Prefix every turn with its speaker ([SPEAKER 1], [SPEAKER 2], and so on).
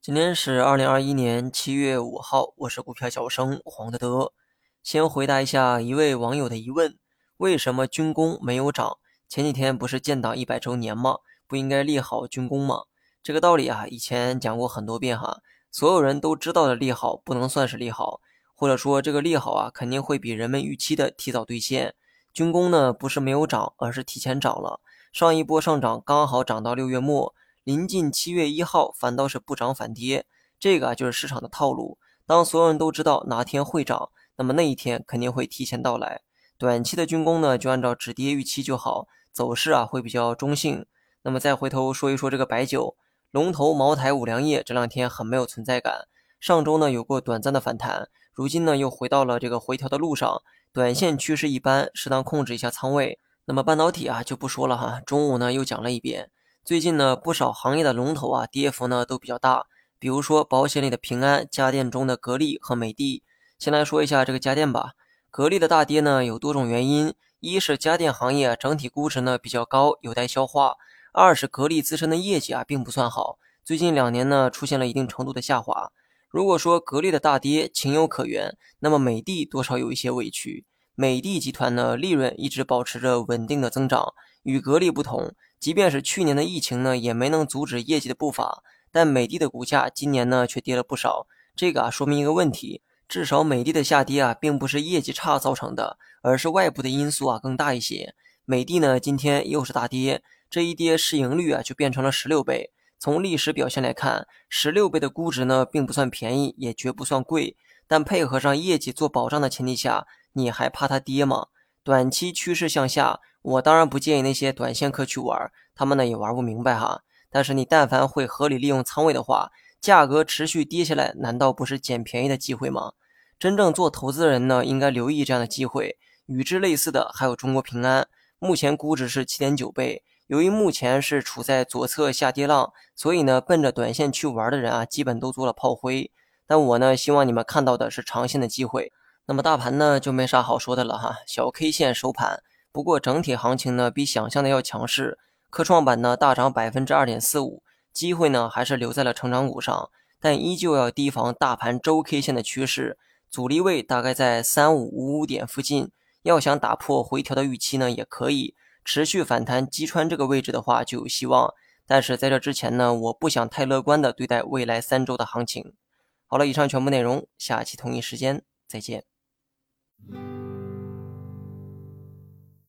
[SPEAKER 1] 今天是二零二一年七月五号，我是股票小生黄德德。先回答一下一位网友的疑问：为什么军工没有涨？前几天不是建党一百周年吗？不应该利好军工吗？这个道理啊，以前讲过很多遍哈。所有人都知道的利好不能算是利好，或者说这个利好啊，肯定会比人们预期的提早兑现。军工呢，不是没有涨，而是提前涨了。上一波上涨刚好涨到六月末。临近七月一号，反倒是不涨反跌，这个啊就是市场的套路。当所有人都知道哪天会涨，那么那一天肯定会提前到来。短期的军工呢，就按照止跌预期就好，走势啊会比较中性。那么再回头说一说这个白酒，龙头茅台、五粮液这两天很没有存在感。上周呢有过短暂的反弹，如今呢又回到了这个回调的路上，短线趋势一般，适当控制一下仓位。那么半导体啊就不说了哈，中午呢又讲了一遍。最近呢，不少行业的龙头啊，跌幅呢都比较大。比如说保险里的平安，家电中的格力和美的。先来说一下这个家电吧。格力的大跌呢有多种原因：一是家电行业整体估值呢比较高，有待消化；二是格力自身的业绩啊并不算好，最近两年呢出现了一定程度的下滑。如果说格力的大跌情有可原，那么美的多少有一些委屈。美的集团呢利润一直保持着稳定的增长，与格力不同。即便是去年的疫情呢，也没能阻止业绩的步伐，但美的的股价今年呢却跌了不少。这个啊说明一个问题，至少美的的下跌啊，并不是业绩差造成的，而是外部的因素啊更大一些。美的呢今天又是大跌，这一跌市盈率啊就变成了十六倍。从历史表现来看，十六倍的估值呢并不算便宜，也绝不算贵。但配合上业绩做保障的前提下，你还怕它跌吗？短期趋势向下。我当然不建议那些短线客去玩，他们呢也玩不明白哈。但是你但凡会合理利用仓位的话，价格持续跌下来，难道不是捡便宜的机会吗？真正做投资的人呢，应该留意这样的机会。与之类似的还有中国平安，目前估值是七点九倍。由于目前是处在左侧下跌浪，所以呢，奔着短线去玩的人啊，基本都做了炮灰。但我呢，希望你们看到的是长线的机会。那么大盘呢，就没啥好说的了哈，小 K 线收盘。不过整体行情呢，比想象的要强势。科创板呢大涨百分之二点四五，机会呢还是留在了成长股上，但依旧要提防大盘周 K 线的趋势，阻力位大概在三五五五点附近。要想打破回调的预期呢，也可以持续反弹击穿这个位置的话，就有希望。但是在这之前呢，我不想太乐观的对待未来三周的行情。好了，以上全部内容，下期同一时间再见。Mm-hmm.